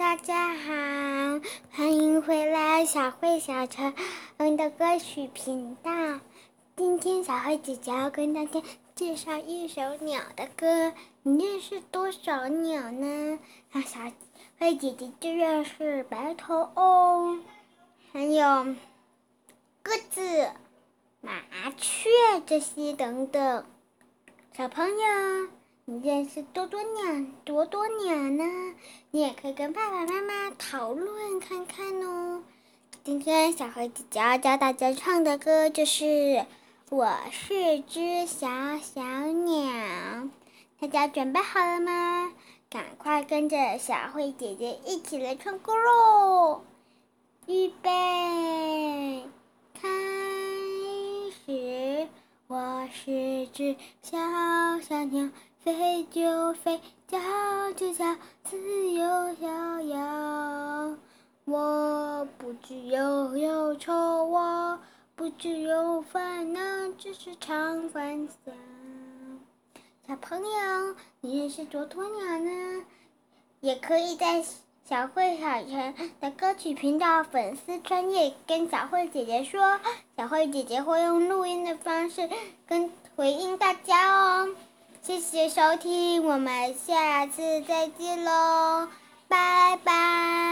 大家好，欢迎回来小慧小陈的歌曲频道。今天小慧姐姐要跟大家介绍一首鸟的歌。你认识多少鸟呢？啊，小慧姐姐就认识白头翁，还有鸽子、麻雀这些等等。小朋友。你认识多多鸟多多鸟呢？你也可以跟爸爸妈妈讨论看看哦。今天小何姐姐要教大家唱的歌就是《我是只小小鸟》，大家准备好了吗？赶快跟着小慧姐姐一起来唱歌喽！预备，开始。我是只小小鸟。飞就飞，叫就叫，自由逍遥。我不知忧忧愁，我不知忧烦恼，只是常欢笑。小朋友，你认识啄鸵鸟呢？也可以在小慧小陈的歌曲频道粉丝专业跟小慧姐姐说，小慧姐姐会用录音的方式跟回应大家哦。谢谢收听，我们下次再见喽，拜拜。